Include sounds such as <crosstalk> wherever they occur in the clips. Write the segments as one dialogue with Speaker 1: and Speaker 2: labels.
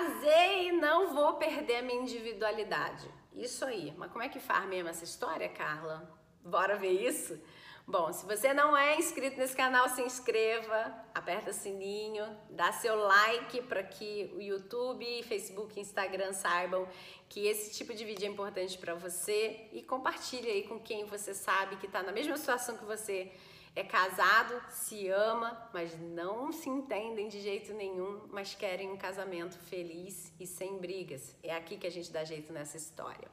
Speaker 1: casei e não vou perder a minha individualidade. Isso aí. Mas como é que faz mesmo essa história, Carla? Bora ver isso? Bom, se você não é inscrito nesse canal, se inscreva, aperta sininho, dá seu like para que o YouTube, Facebook e Instagram saibam que esse tipo de vídeo é importante para você e compartilhe aí com quem você sabe que está na mesma situação que você é casado, se ama, mas não se entendem de jeito nenhum, mas querem um casamento feliz e sem brigas. É aqui que a gente dá jeito nessa história.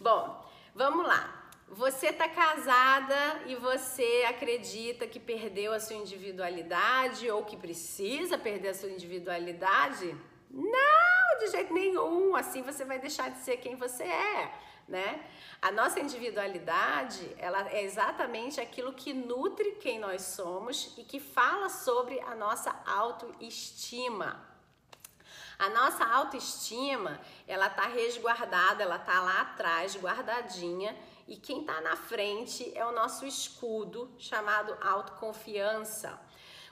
Speaker 1: Bom, vamos lá. Você tá casada e você acredita que perdeu a sua individualidade ou que precisa perder a sua individualidade? Não, de jeito nenhum. Assim você vai deixar de ser quem você é, né? A nossa individualidade, ela é exatamente aquilo que nutre quem nós somos e que fala sobre a nossa autoestima. A nossa autoestima, ela tá resguardada, ela tá lá atrás, guardadinha e quem está na frente é o nosso escudo chamado autoconfiança.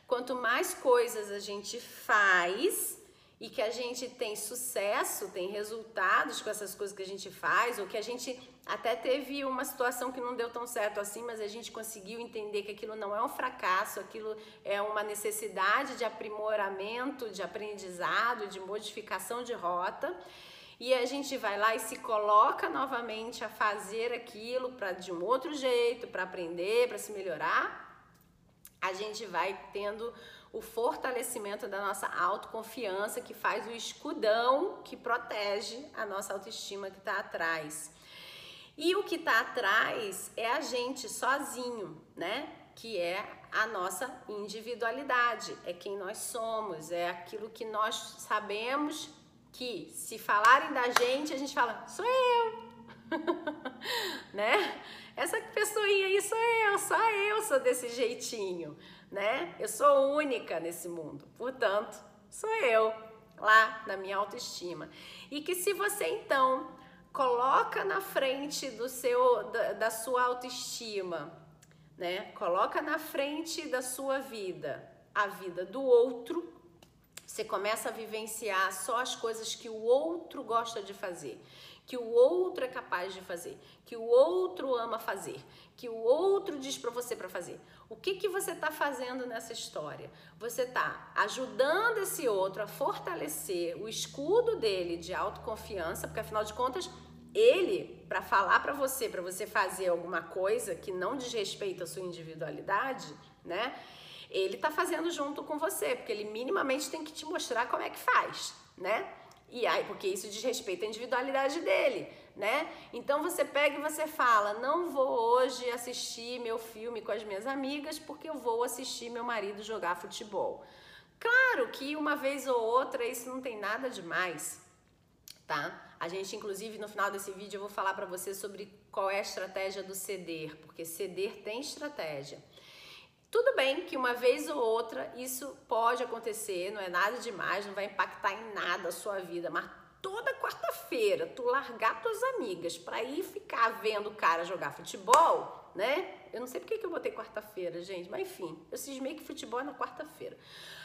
Speaker 1: Quanto mais coisas a gente faz e que a gente tem sucesso, tem resultados com essas coisas que a gente faz, ou que a gente até teve uma situação que não deu tão certo assim, mas a gente conseguiu entender que aquilo não é um fracasso, aquilo é uma necessidade de aprimoramento, de aprendizado, de modificação de rota. E a gente vai lá e se coloca novamente a fazer aquilo para de um outro jeito, para aprender, para se melhorar, a gente vai tendo o fortalecimento da nossa autoconfiança, que faz o escudão que protege a nossa autoestima que está atrás. E o que está atrás é a gente sozinho, né? Que é a nossa individualidade, é quem nós somos, é aquilo que nós sabemos que se falarem da gente, a gente fala, sou eu. <laughs> né? Essa pessoinha aí sou eu, só eu sou desse jeitinho, né? Eu sou única nesse mundo. Portanto, sou eu lá na minha autoestima. E que se você então coloca na frente do seu da, da sua autoestima, né? Coloca na frente da sua vida a vida do outro, você começa a vivenciar só as coisas que o outro gosta de fazer, que o outro é capaz de fazer, que o outro ama fazer, que o outro diz para você para fazer. O que que você está fazendo nessa história? Você está ajudando esse outro a fortalecer o escudo dele de autoconfiança, porque afinal de contas ele para falar para você, para você fazer alguma coisa que não desrespeita a sua individualidade, né? ele tá fazendo junto com você, porque ele minimamente tem que te mostrar como é que faz, né? E aí, porque isso diz respeito à individualidade dele, né? Então você pega e você fala: "Não vou hoje assistir meu filme com as minhas amigas porque eu vou assistir meu marido jogar futebol". Claro que uma vez ou outra isso não tem nada demais, tá? A gente inclusive no final desse vídeo eu vou falar para você sobre qual é a estratégia do ceder, porque ceder tem estratégia. Tudo bem que uma vez ou outra isso pode acontecer, não é nada demais, não vai impactar em nada a sua vida, mas toda quarta-feira tu largar tuas amigas para ir ficar vendo o cara jogar futebol, né? Eu não sei porque que eu botei quarta-feira, gente, mas enfim, eu cismei que futebol é na quarta-feira.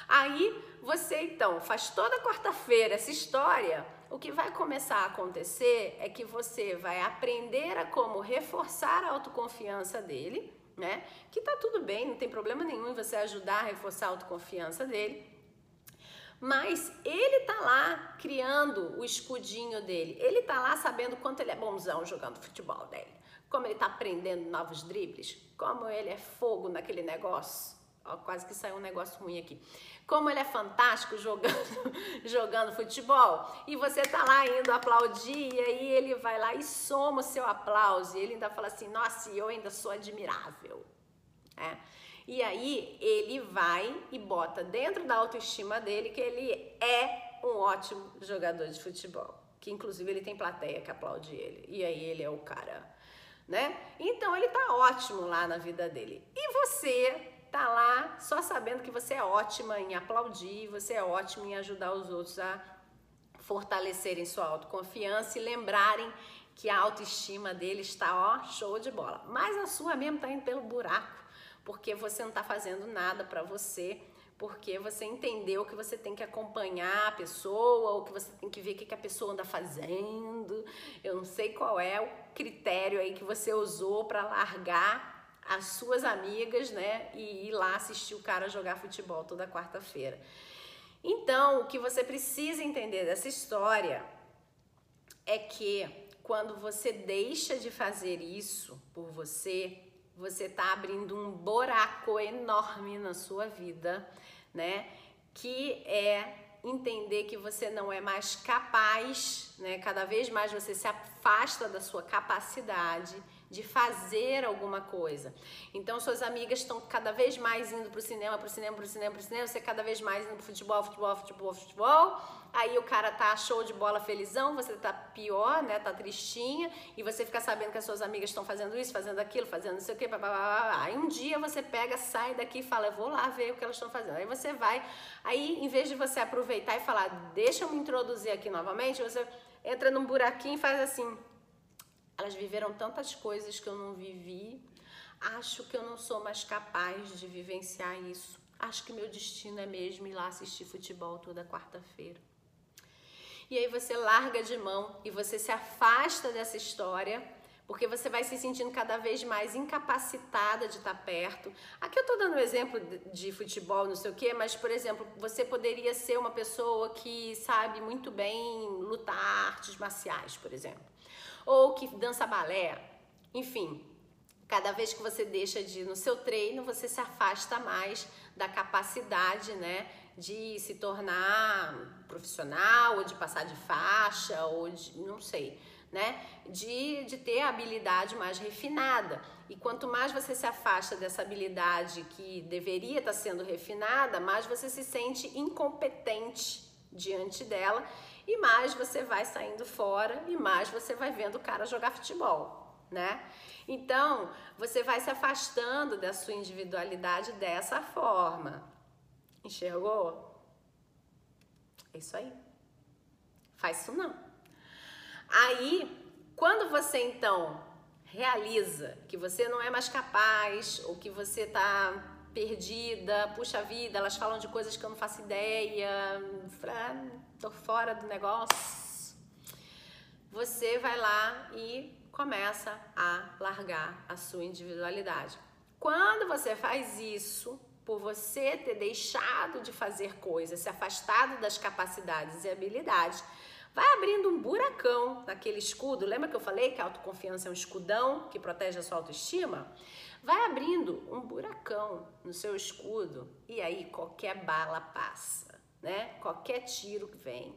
Speaker 1: Aí você então faz toda quarta-feira essa história. O que vai começar a acontecer é que você vai aprender a como reforçar a autoconfiança dele né? Que tá tudo bem, não tem problema nenhum em você ajudar a reforçar a autoconfiança dele. Mas ele tá lá criando o escudinho dele. Ele tá lá sabendo quanto ele é bonzão jogando futebol dele. Como ele tá aprendendo novos dribles, como ele é fogo naquele negócio. Ó, quase que saiu um negócio ruim aqui como ele é fantástico jogando, <laughs> jogando futebol, e você tá lá indo aplaudir, e aí ele vai lá e soma o seu aplauso, e ele ainda fala assim, nossa, eu ainda sou admirável. É. E aí ele vai e bota dentro da autoestima dele que ele é um ótimo jogador de futebol. Que inclusive ele tem plateia que aplaude ele. E aí ele é o cara, né? Então ele tá ótimo lá na vida dele. E você tá lá só sabendo que você é ótima em aplaudir, você é ótima em ajudar os outros a fortalecerem sua autoconfiança e lembrarem que a autoestima dele está ó, show de bola. Mas a sua mesmo tá indo pelo buraco, porque você não tá fazendo nada para você porque você entendeu que você tem que acompanhar a pessoa, ou que você tem que ver o que a pessoa anda fazendo. Eu não sei qual é o critério aí que você usou para largar as suas amigas, né, e ir lá assistir o cara jogar futebol toda quarta-feira. Então, o que você precisa entender dessa história é que quando você deixa de fazer isso por você, você está abrindo um buraco enorme na sua vida, né? Que é entender que você não é mais capaz, né? Cada vez mais você se afasta da sua capacidade de fazer alguma coisa. Então, suas amigas estão cada vez mais indo para o cinema, para o cinema, para o cinema, para o cinema, você cada vez mais indo para futebol, futebol, futebol, futebol. Aí o cara tá show de bola felizão, você tá pior, né? Tá tristinha, e você fica sabendo que as suas amigas estão fazendo isso, fazendo aquilo, fazendo não sei o quê, blá, blá, blá, Aí um dia você pega, sai daqui e fala, eu vou lá ver o que elas estão fazendo. Aí você vai, aí em vez de você aproveitar e falar, deixa eu me introduzir aqui novamente, você entra num buraquinho e faz assim, elas viveram tantas coisas que eu não vivi. Acho que eu não sou mais capaz de vivenciar isso. Acho que meu destino é mesmo ir lá assistir futebol toda quarta-feira. E aí você larga de mão e você se afasta dessa história, porque você vai se sentindo cada vez mais incapacitada de estar perto. Aqui eu estou dando um exemplo de futebol, não sei o quê, mas, por exemplo, você poderia ser uma pessoa que sabe muito bem lutar artes marciais, por exemplo ou que dança balé, enfim. Cada vez que você deixa de ir no seu treino, você se afasta mais da capacidade, né, de se tornar profissional, ou de passar de faixa, ou de, não sei, né, de, de ter a habilidade mais refinada. E quanto mais você se afasta dessa habilidade que deveria estar sendo refinada, mais você se sente incompetente diante dela e mais você vai saindo fora e mais você vai vendo o cara jogar futebol, né? Então, você vai se afastando da sua individualidade dessa forma. Enxergou? É isso aí. Faz isso não. Aí, quando você então realiza que você não é mais capaz ou que você tá perdida, puxa vida, elas falam de coisas que eu não faço ideia, tô fora do negócio. Você vai lá e começa a largar a sua individualidade. Quando você faz isso, por você ter deixado de fazer coisas, se afastado das capacidades e habilidades, vai abrindo um buracão naquele escudo. Lembra que eu falei que a autoconfiança é um escudão que protege a sua autoestima? Vai abrindo um buracão no seu escudo e aí qualquer bala passa né? Qualquer tiro que vem.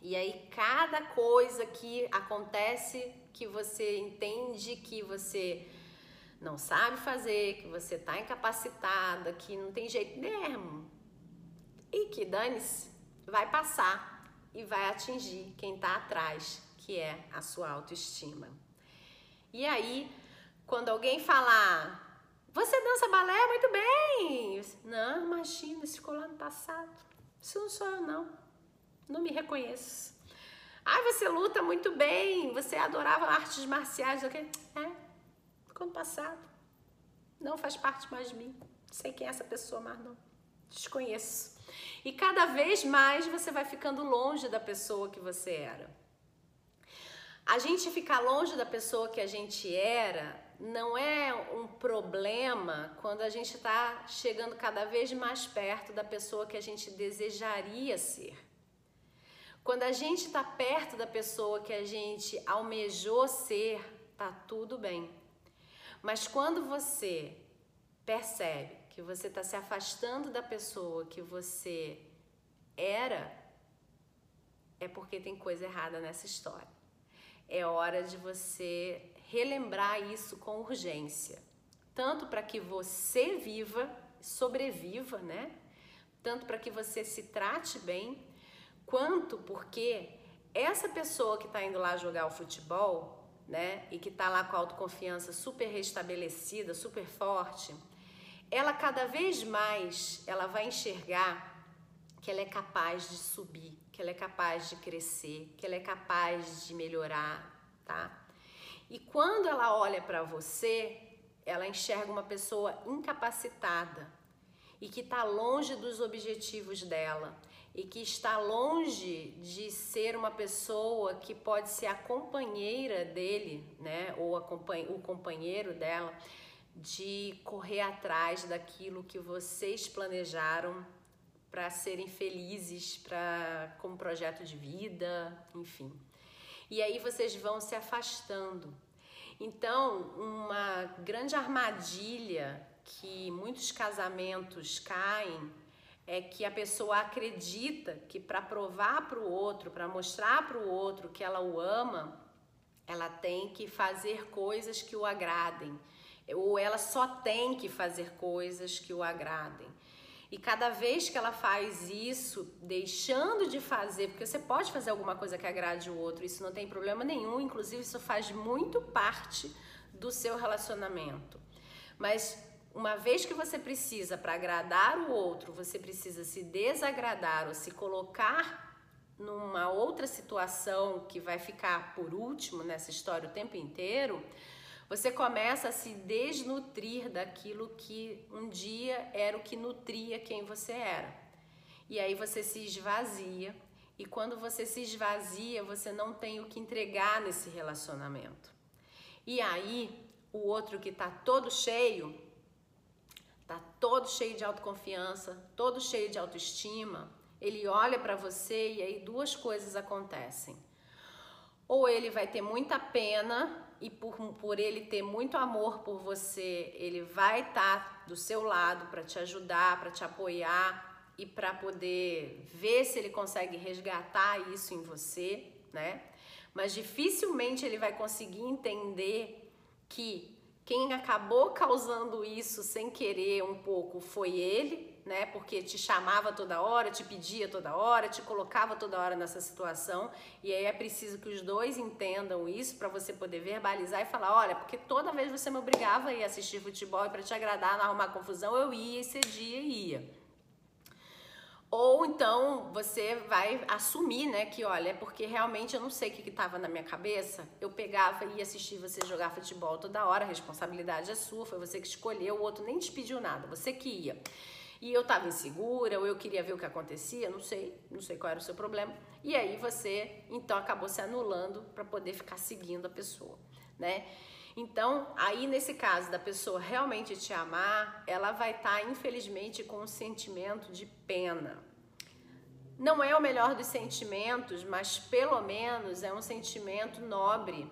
Speaker 1: E aí cada coisa que acontece que você entende que você não sabe fazer, que você tá incapacitada, que não tem jeito mesmo. E que dane-se, vai passar e vai atingir quem tá atrás, que é a sua autoestima. E aí, quando alguém falar, você dança balé muito bem. Não, imagina, isso ficou lá no passado. Isso não sou eu, não. Não me reconheço. Ah, você luta muito bem, você adorava artes marciais, ok? É, ficou no passado. Não faz parte mais de mim. Não sei quem é essa pessoa mais não. Desconheço. E cada vez mais você vai ficando longe da pessoa que você era. A gente ficar longe da pessoa que a gente era não é um problema quando a gente está chegando cada vez mais perto da pessoa que a gente desejaria ser. Quando a gente está perto da pessoa que a gente almejou ser, tá tudo bem. Mas quando você percebe que você está se afastando da pessoa que você era, é porque tem coisa errada nessa história. É hora de você relembrar isso com urgência, tanto para que você viva, sobreviva, né? Tanto para que você se trate bem, quanto porque essa pessoa que está indo lá jogar o futebol, né, e que está lá com a autoconfiança super restabelecida, super forte, ela cada vez mais ela vai enxergar que ela é capaz de subir, que ela é capaz de crescer, que ela é capaz de melhorar, tá? E quando ela olha para você, ela enxerga uma pessoa incapacitada. e que está longe dos objetivos dela e que está longe de ser uma pessoa que pode ser a companheira dele, né, ou a, o companheiro dela, de correr atrás daquilo que vocês planejaram para serem felizes, para como projeto de vida, enfim. E aí vocês vão se afastando. Então, uma grande armadilha que muitos casamentos caem é que a pessoa acredita que para provar para o outro, para mostrar para o outro que ela o ama, ela tem que fazer coisas que o agradem, ou ela só tem que fazer coisas que o agradem. E cada vez que ela faz isso, deixando de fazer, porque você pode fazer alguma coisa que agrade o outro, isso não tem problema nenhum, inclusive isso faz muito parte do seu relacionamento. Mas uma vez que você precisa para agradar o outro, você precisa se desagradar ou se colocar numa outra situação que vai ficar por último nessa história o tempo inteiro, você começa a se desnutrir daquilo que um dia era o que nutria quem você era. E aí você se esvazia, e quando você se esvazia, você não tem o que entregar nesse relacionamento. E aí, o outro que está todo cheio, tá todo cheio de autoconfiança, todo cheio de autoestima, ele olha para você e aí duas coisas acontecem. Ou ele vai ter muita pena e por, por ele ter muito amor por você, ele vai estar tá do seu lado para te ajudar, para te apoiar e para poder ver se ele consegue resgatar isso em você, né? Mas dificilmente ele vai conseguir entender que quem acabou causando isso sem querer um pouco foi ele, né? Porque te chamava toda hora, te pedia toda hora, te colocava toda hora nessa situação. E aí é preciso que os dois entendam isso para você poder verbalizar e falar: olha, porque toda vez você me obrigava a ir assistir futebol e para te agradar, não arrumar confusão, eu ia esse dia ia. Ou então você vai assumir, né, que olha, é porque realmente eu não sei o que estava na minha cabeça. Eu pegava e ia assistir você jogar futebol toda hora, a responsabilidade é sua, foi você que escolheu, o outro nem te pediu nada, você que ia. E eu estava insegura, ou eu queria ver o que acontecia, não sei, não sei qual era o seu problema. E aí você, então, acabou se anulando para poder ficar seguindo a pessoa, né? Então, aí nesse caso da pessoa realmente te amar, ela vai estar, tá, infelizmente, com um sentimento de pena. Não é o melhor dos sentimentos, mas pelo menos é um sentimento nobre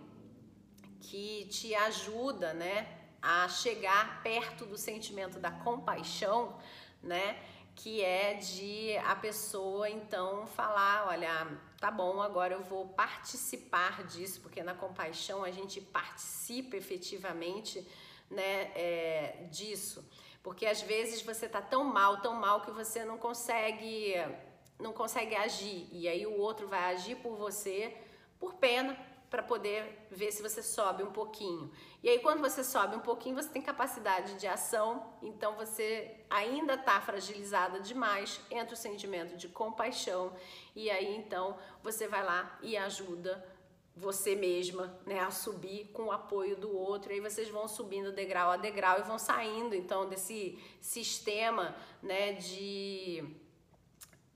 Speaker 1: que te ajuda, né, a chegar perto do sentimento da compaixão, né? que é de a pessoa então falar, olha, tá bom, agora eu vou participar disso, porque na compaixão a gente participa efetivamente, né, é, disso, porque às vezes você tá tão mal, tão mal que você não consegue, não consegue agir. E aí o outro vai agir por você por pena, para poder ver se você sobe um pouquinho. E aí, quando você sobe um pouquinho, você tem capacidade de ação, então você ainda está fragilizada demais, entra o sentimento de compaixão, e aí então você vai lá e ajuda você mesma né, a subir com o apoio do outro, e aí vocês vão subindo degrau a degrau e vão saindo então desse sistema né, de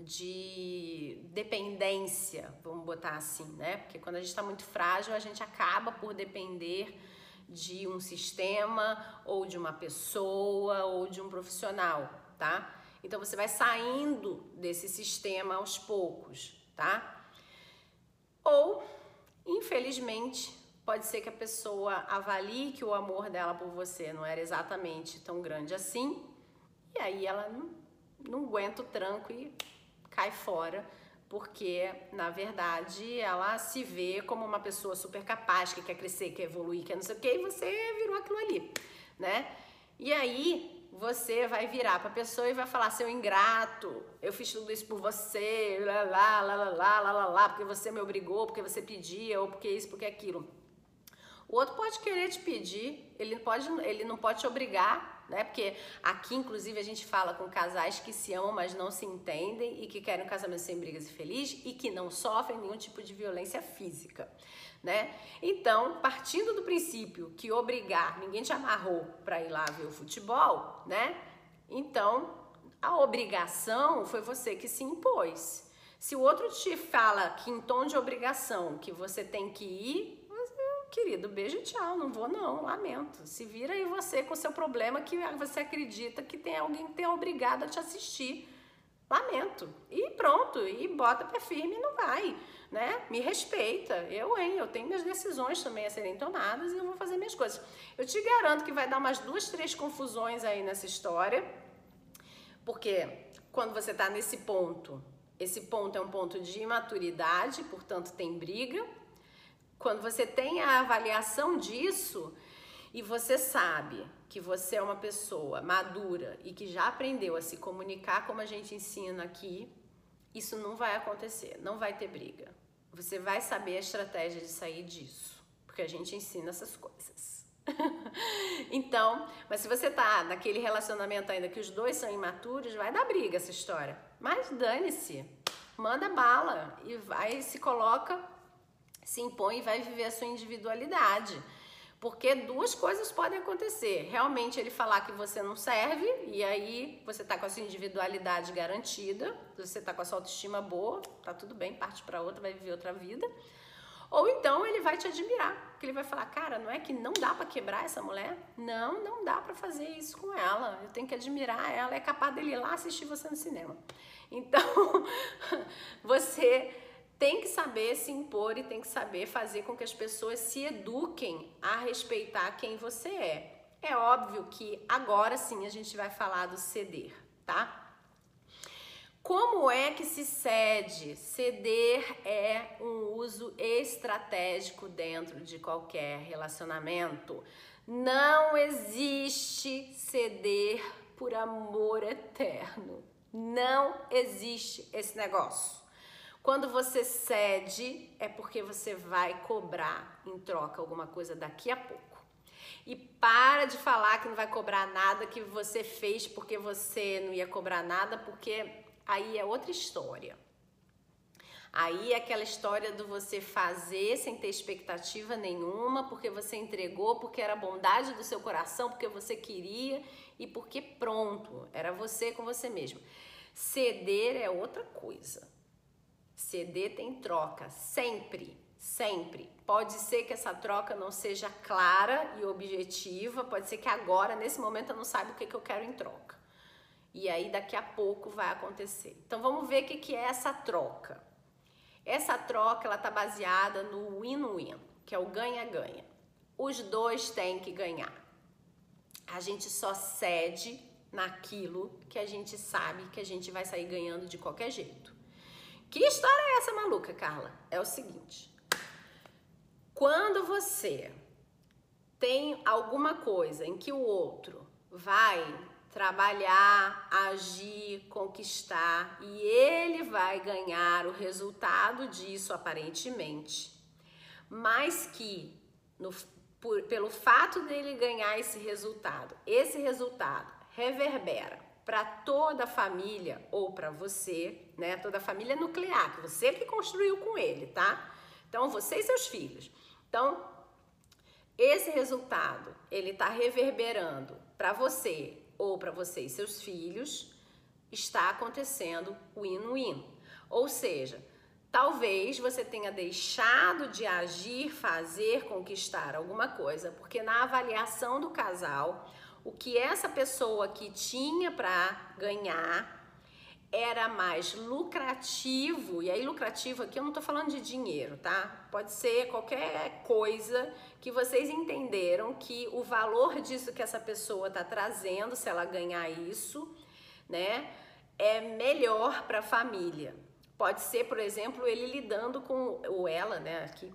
Speaker 1: de dependência, vamos botar assim, né? Porque quando a gente está muito frágil, a gente acaba por depender de um sistema ou de uma pessoa ou de um profissional, tá? Então você vai saindo desse sistema aos poucos, tá? Ou, infelizmente, pode ser que a pessoa avalie que o amor dela por você não era exatamente tão grande assim, e aí ela não, não aguenta o tranco e cai fora, porque na verdade ela se vê como uma pessoa super capaz, que quer crescer, quer evoluir, quer não sei o que, e você virou aquilo ali, né? E aí você vai virar para a pessoa e vai falar: seu ingrato, eu fiz tudo isso por você, lá, lá, lá, lá, lá, lá, lá, porque você me obrigou, porque você pedia, ou porque isso, porque aquilo. O outro pode querer te pedir, ele, pode, ele não pode te obrigar né? Porque aqui, inclusive, a gente fala com casais que se amam, mas não se entendem e que querem um casamento sem brigas e feliz e que não sofrem nenhum tipo de violência física, né? Então, partindo do princípio que obrigar, ninguém te amarrou para ir lá ver o futebol, né? Então, A obrigação foi você que se impôs. Se o outro te fala que em tom de obrigação que você tem que ir, querido, beijo e tchau, não vou não, lamento. Se vira aí você com seu problema que você acredita que tem alguém que tem obrigado a te assistir. Lamento. E pronto, e bota pé firme e não vai, né? Me respeita. Eu, hein, eu tenho minhas decisões também a serem tomadas e eu vou fazer minhas coisas. Eu te garanto que vai dar umas duas, três confusões aí nessa história, porque quando você tá nesse ponto esse ponto é um ponto de imaturidade, portanto, tem briga. Quando você tem a avaliação disso e você sabe que você é uma pessoa madura e que já aprendeu a se comunicar como a gente ensina aqui, isso não vai acontecer, não vai ter briga. Você vai saber a estratégia de sair disso, porque a gente ensina essas coisas. <laughs> então, mas se você tá naquele relacionamento ainda que os dois são imaturos, vai dar briga essa história. Mas dane-se, manda bala e vai se coloca, se impõe e vai viver a sua individualidade. Porque duas coisas podem acontecer. Realmente ele falar que você não serve, e aí você tá com a sua individualidade garantida, você tá com a sua autoestima boa, tá tudo bem, parte para outra, vai viver outra vida. Ou então ele vai te admirar, porque ele vai falar: "Cara, não é que não dá para quebrar essa mulher? Não, não dá para fazer isso com ela. Eu tenho que admirar ela, é capaz dele ir lá assistir você no cinema". Então, <laughs> você tem que saber se impor e tem que saber fazer com que as pessoas se eduquem a respeitar quem você é. É óbvio que agora sim a gente vai falar do ceder, tá? Como é que se cede? Ceder é um uso estratégico dentro de qualquer relacionamento. Não existe ceder por amor eterno. Não existe esse negócio. Quando você cede, é porque você vai cobrar em troca alguma coisa daqui a pouco. E para de falar que não vai cobrar nada que você fez porque você não ia cobrar nada, porque aí é outra história. Aí é aquela história do você fazer sem ter expectativa nenhuma, porque você entregou, porque era bondade do seu coração, porque você queria e porque pronto, era você com você mesmo. Ceder é outra coisa. Ceder tem troca, sempre, sempre. Pode ser que essa troca não seja clara e objetiva, pode ser que agora, nesse momento, eu não saiba o que, que eu quero em troca. E aí daqui a pouco vai acontecer. Então vamos ver o que, que é essa troca. Essa troca ela está baseada no win-win, que é o ganha-ganha. Os dois têm que ganhar. A gente só cede naquilo que a gente sabe que a gente vai sair ganhando de qualquer jeito. Que história é essa maluca, Carla? É o seguinte: quando você tem alguma coisa em que o outro vai trabalhar, agir, conquistar e ele vai ganhar o resultado disso aparentemente, mas que no, por, pelo fato dele ganhar esse resultado, esse resultado reverbera para toda a família ou para você, né? Toda a família nuclear, que você que construiu com ele, tá? Então, você e seus filhos. Então, esse resultado, ele está reverberando para você ou para você e seus filhos, está acontecendo win-win. Ou seja, talvez você tenha deixado de agir, fazer, conquistar alguma coisa, porque na avaliação do casal, o que essa pessoa que tinha para ganhar era mais lucrativo, e aí lucrativo aqui eu não estou falando de dinheiro, tá? Pode ser qualquer coisa que vocês entenderam que o valor disso que essa pessoa está trazendo, se ela ganhar isso, né, é melhor para a família. Pode ser, por exemplo, ele lidando com, ou ela, né, aqui,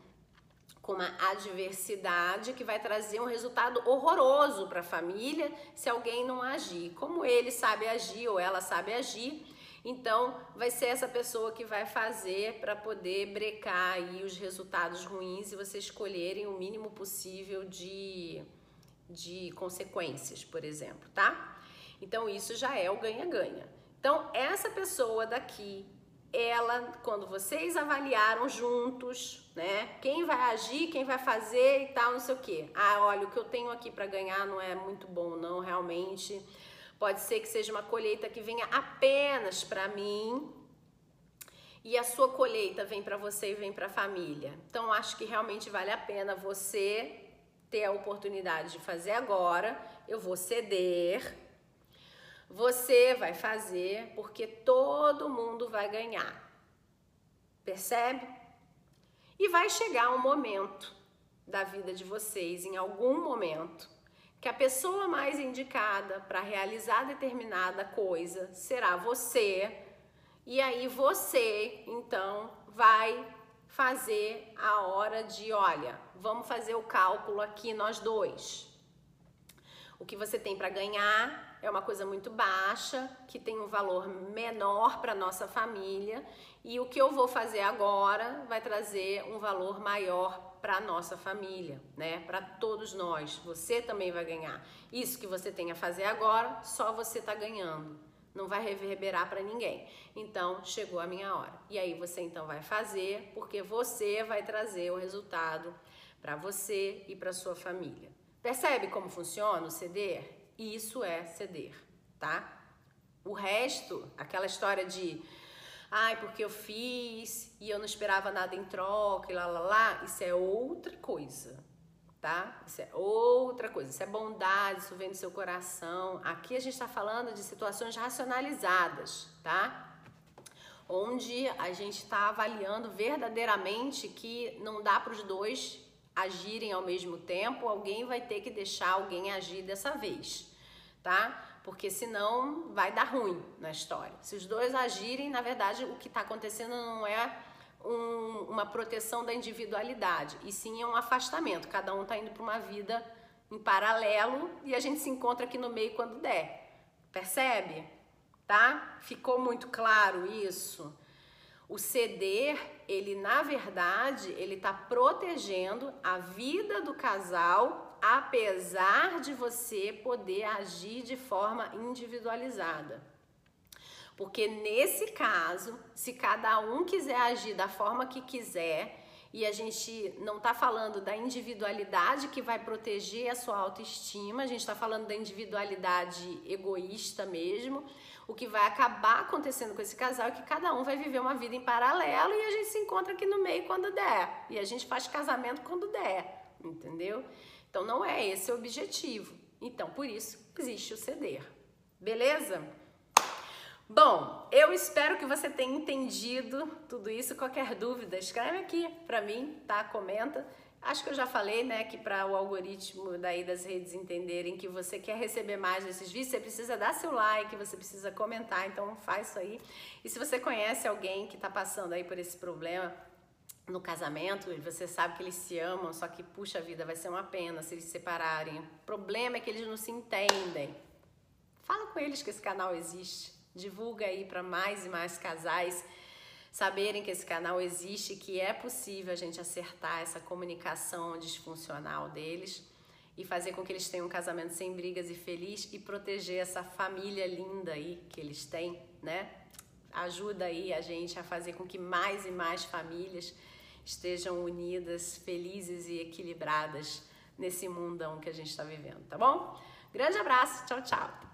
Speaker 1: com uma adversidade que vai trazer um resultado horroroso para a família se alguém não agir. Como ele sabe agir ou ela sabe agir, então vai ser essa pessoa que vai fazer para poder brecar aí os resultados ruins e vocês escolherem o mínimo possível de, de consequências, por exemplo, tá? Então isso já é o ganha-ganha. Então essa pessoa daqui ela, quando vocês avaliaram juntos, né? Quem vai agir, quem vai fazer e tal, não sei o quê. Ah, olha, o que eu tenho aqui para ganhar não é muito bom, não, realmente. Pode ser que seja uma colheita que venha apenas para mim e a sua colheita vem para você e vem para a família. Então acho que realmente vale a pena você ter a oportunidade de fazer agora. Eu vou ceder. Você vai fazer porque todo mundo vai ganhar. Percebe? E vai chegar um momento da vida de vocês, em algum momento, que a pessoa mais indicada para realizar determinada coisa será você e aí você, então, vai fazer a hora de, olha, vamos fazer o cálculo aqui nós dois. O que você tem para ganhar é uma coisa muito baixa, que tem um valor menor para nossa família, e o que eu vou fazer agora vai trazer um valor maior para nossa família, né? Para todos nós. Você também vai ganhar. Isso que você tem a fazer agora, só você está ganhando não vai reverberar para ninguém. Então, chegou a minha hora. E aí você então vai fazer, porque você vai trazer o resultado para você e para sua família. Percebe como funciona o ceder? Isso é ceder, tá? O resto, aquela história de ai, porque eu fiz e eu não esperava nada em troca e lá lá lá, isso é outra coisa tá? Isso é outra coisa, isso é bondade, isso vem do seu coração. Aqui a gente está falando de situações racionalizadas, tá? Onde a gente está avaliando verdadeiramente que não dá para os dois agirem ao mesmo tempo, alguém vai ter que deixar alguém agir dessa vez, tá? Porque senão vai dar ruim na história. Se os dois agirem, na verdade, o que está acontecendo não é um, uma proteção da individualidade, e sim é um afastamento. Cada um está indo para uma vida em paralelo e a gente se encontra aqui no meio quando der. Percebe? Tá? Ficou muito claro isso? O ceder, ele na verdade, ele está protegendo a vida do casal, apesar de você poder agir de forma individualizada. Porque nesse caso, se cada um quiser agir da forma que quiser, e a gente não está falando da individualidade que vai proteger a sua autoestima, a gente está falando da individualidade egoísta mesmo. O que vai acabar acontecendo com esse casal é que cada um vai viver uma vida em paralelo e a gente se encontra aqui no meio quando der. E a gente faz casamento quando der, entendeu? Então não é esse o objetivo. Então por isso existe o ceder. Beleza? Bom, eu espero que você tenha entendido tudo isso. Qualquer dúvida, escreve aqui para mim, tá? Comenta. Acho que eu já falei, né, que para o algoritmo daí das redes entenderem que você quer receber mais desses vídeos, você precisa dar seu like, você precisa comentar, então faz isso aí. E se você conhece alguém que está passando aí por esse problema no casamento, e você sabe que eles se amam, só que puxa vida, vai ser uma pena se eles se separarem. O problema é que eles não se entendem. Fala com eles que esse canal existe. Divulga aí para mais e mais casais saberem que esse canal existe, que é possível a gente acertar essa comunicação disfuncional deles e fazer com que eles tenham um casamento sem brigas e feliz e proteger essa família linda aí que eles têm, né? Ajuda aí a gente a fazer com que mais e mais famílias estejam unidas, felizes e equilibradas nesse mundão que a gente está vivendo, tá bom? Grande abraço, tchau, tchau!